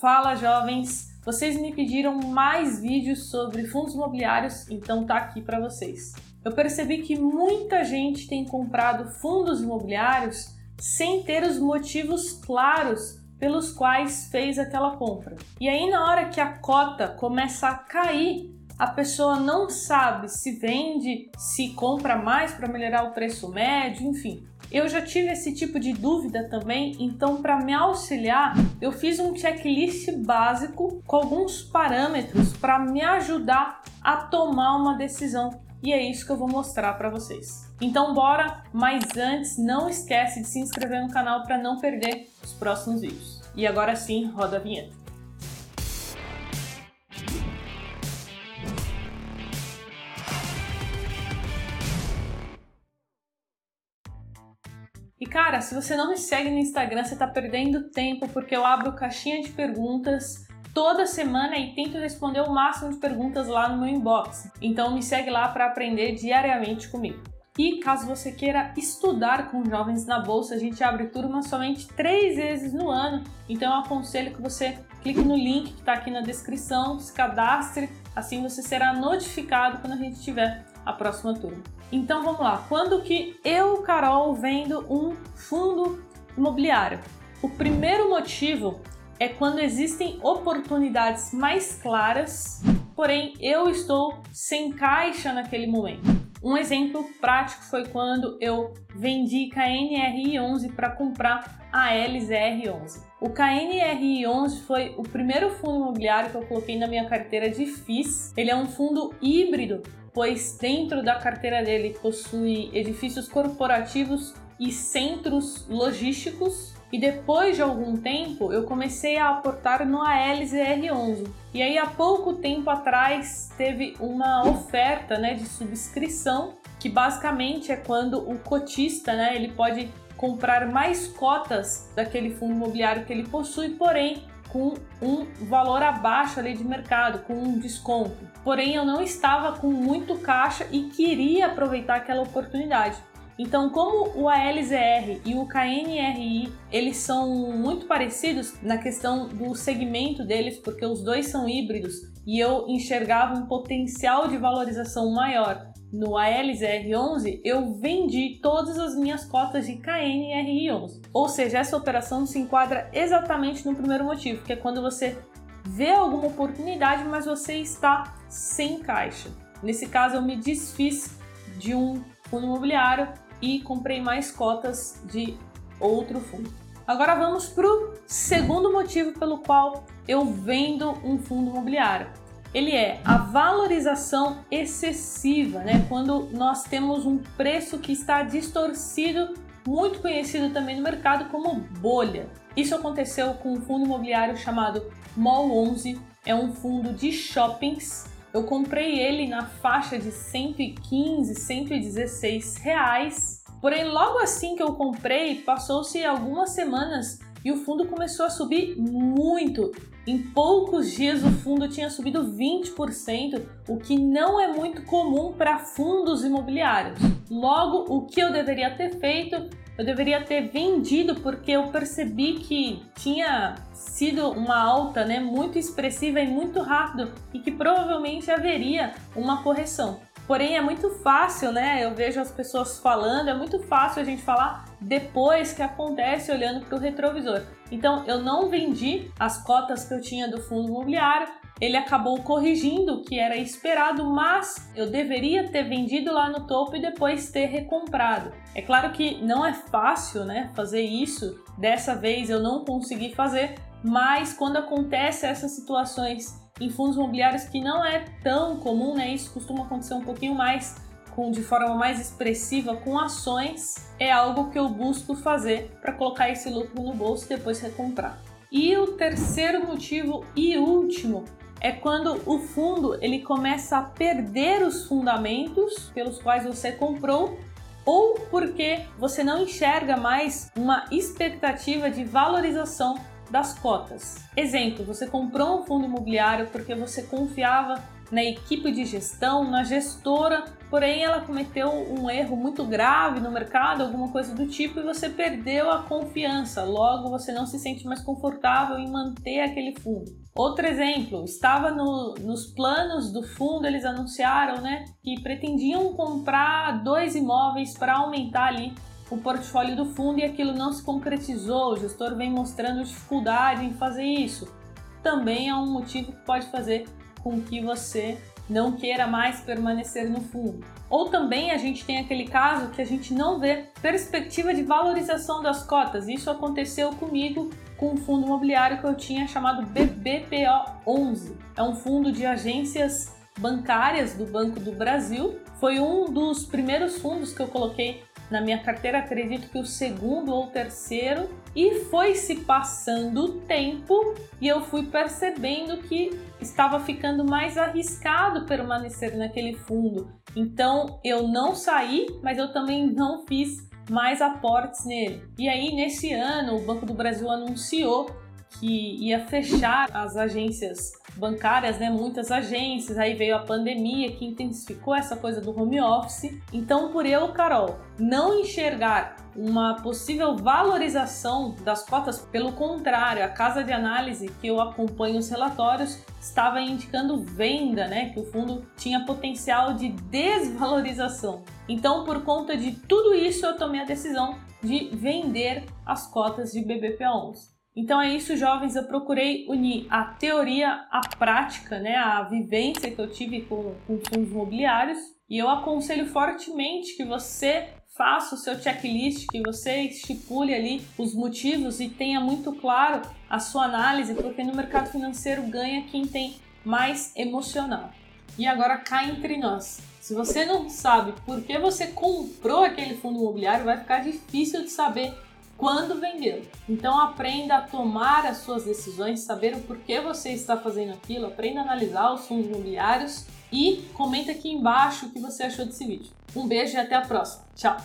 Fala jovens! Vocês me pediram mais vídeos sobre fundos imobiliários, então tá aqui para vocês. Eu percebi que muita gente tem comprado fundos imobiliários sem ter os motivos claros pelos quais fez aquela compra. E aí na hora que a cota começa a cair, a pessoa não sabe se vende, se compra mais para melhorar o preço médio, enfim. Eu já tive esse tipo de dúvida também, então para me auxiliar, eu fiz um checklist básico com alguns parâmetros para me ajudar a tomar uma decisão. E é isso que eu vou mostrar para vocês. Então bora, mas antes não esquece de se inscrever no canal para não perder os próximos vídeos. E agora sim, roda a vinheta. E cara, se você não me segue no Instagram, você tá perdendo tempo porque eu abro caixinha de perguntas toda semana e tento responder o máximo de perguntas lá no meu inbox. Então me segue lá para aprender diariamente comigo. E caso você queira estudar com jovens na bolsa, a gente abre turma somente três vezes no ano. Então eu aconselho que você clique no link que está aqui na descrição, se cadastre, assim você será notificado quando a gente tiver a próxima turma. Então vamos lá, quando que eu, Carol, vendo um fundo imobiliário? O primeiro motivo é quando existem oportunidades mais claras, porém eu estou sem caixa naquele momento. Um exemplo prático foi quando eu vendi KNRI11 para comprar a LZR11. O KNRI11 foi o primeiro fundo imobiliário que eu coloquei na minha carteira de FIIs. Ele é um fundo híbrido pois dentro da carteira dele possui edifícios corporativos e centros logísticos. E depois de algum tempo, eu comecei a aportar no ALZR11. E aí, há pouco tempo atrás, teve uma oferta né, de subscrição, que basicamente é quando o cotista né, ele pode comprar mais cotas daquele fundo imobiliário que ele possui, porém com um valor abaixo ali de mercado, com um desconto. Porém, eu não estava com muito caixa e queria aproveitar aquela oportunidade. Então, como o ALZR e o KNRI, eles são muito parecidos na questão do segmento deles, porque os dois são híbridos e eu enxergava um potencial de valorização maior no ALZR11, eu vendi todas as minhas cotas de KNRI11. Ou seja, essa operação se enquadra exatamente no primeiro motivo, que é quando você vê alguma oportunidade, mas você está sem caixa. Nesse caso, eu me desfiz de um fundo imobiliário e comprei mais cotas de outro fundo. Agora vamos para o segundo motivo pelo qual eu vendo um fundo imobiliário ele é a valorização excessiva, né? Quando nós temos um preço que está distorcido, muito conhecido também no mercado como bolha. Isso aconteceu com um fundo imobiliário chamado Mall 11, é um fundo de shoppings. Eu comprei ele na faixa de 115, 116 reais. Porém, logo assim que eu comprei, passou-se algumas semanas e o fundo começou a subir muito. Em poucos dias o fundo tinha subido 20%, o que não é muito comum para fundos imobiliários. Logo, o que eu deveria ter feito? Eu deveria ter vendido porque eu percebi que tinha sido uma alta, né, muito expressiva e muito rápido e que provavelmente haveria uma correção. Porém, é muito fácil, né? Eu vejo as pessoas falando, é muito fácil a gente falar depois que acontece olhando para o retrovisor. Então, eu não vendi as cotas que eu tinha do fundo imobiliário, ele acabou corrigindo o que era esperado, mas eu deveria ter vendido lá no topo e depois ter recomprado. É claro que não é fácil, né, fazer isso. Dessa vez eu não consegui fazer, mas quando acontece essas situações em fundos imobiliários que não é tão comum, né? Isso costuma acontecer um pouquinho mais com de forma mais expressiva com ações, é algo que eu busco fazer para colocar esse lucro no bolso e depois recomprar. E o terceiro motivo e último é quando o fundo ele começa a perder os fundamentos pelos quais você comprou ou porque você não enxerga mais uma expectativa de valorização das cotas. Exemplo, você comprou um fundo imobiliário porque você confiava na equipe de gestão, na gestora, porém ela cometeu um erro muito grave no mercado, alguma coisa do tipo, e você perdeu a confiança. Logo, você não se sente mais confortável em manter aquele fundo. Outro exemplo, estava no, nos planos do fundo, eles anunciaram né, que pretendiam comprar dois imóveis para aumentar ali o portfólio do fundo e aquilo não se concretizou. O gestor vem mostrando dificuldade em fazer isso. Também é um motivo que pode fazer com que você não queira mais permanecer no fundo. Ou também a gente tem aquele caso que a gente não vê perspectiva de valorização das cotas. Isso aconteceu comigo com um fundo imobiliário que eu tinha chamado BBPO11. É um fundo de agências bancárias do Banco do Brasil. Foi um dos primeiros fundos que eu coloquei na minha carteira, acredito que o segundo ou terceiro, e foi se passando o tempo e eu fui percebendo que estava ficando mais arriscado permanecer naquele fundo. Então eu não saí, mas eu também não fiz mais aportes nele. E aí, nesse ano, o Banco do Brasil anunciou que ia fechar as agências bancárias, né? Muitas agências, aí veio a pandemia que intensificou essa coisa do home office. Então, por eu, Carol, não enxergar uma possível valorização das cotas, pelo contrário, a casa de análise que eu acompanho os relatórios estava indicando venda, né? Que o fundo tinha potencial de desvalorização. Então, por conta de tudo isso, eu tomei a decisão de vender as cotas de BBPA11. Então é isso, jovens. Eu procurei unir a teoria à prática, né, a vivência que eu tive com, com fundos imobiliários. E eu aconselho fortemente que você faça o seu checklist, que você estipule ali os motivos e tenha muito claro a sua análise, porque no mercado financeiro ganha quem tem mais emocional. E agora cá entre nós. Se você não sabe por que você comprou aquele fundo imobiliário, vai ficar difícil de saber quando vendê-lo. Então aprenda a tomar as suas decisões, saber o porquê você está fazendo aquilo, aprenda a analisar os fundos imobiliários e comenta aqui embaixo o que você achou desse vídeo. Um beijo e até a próxima. Tchau!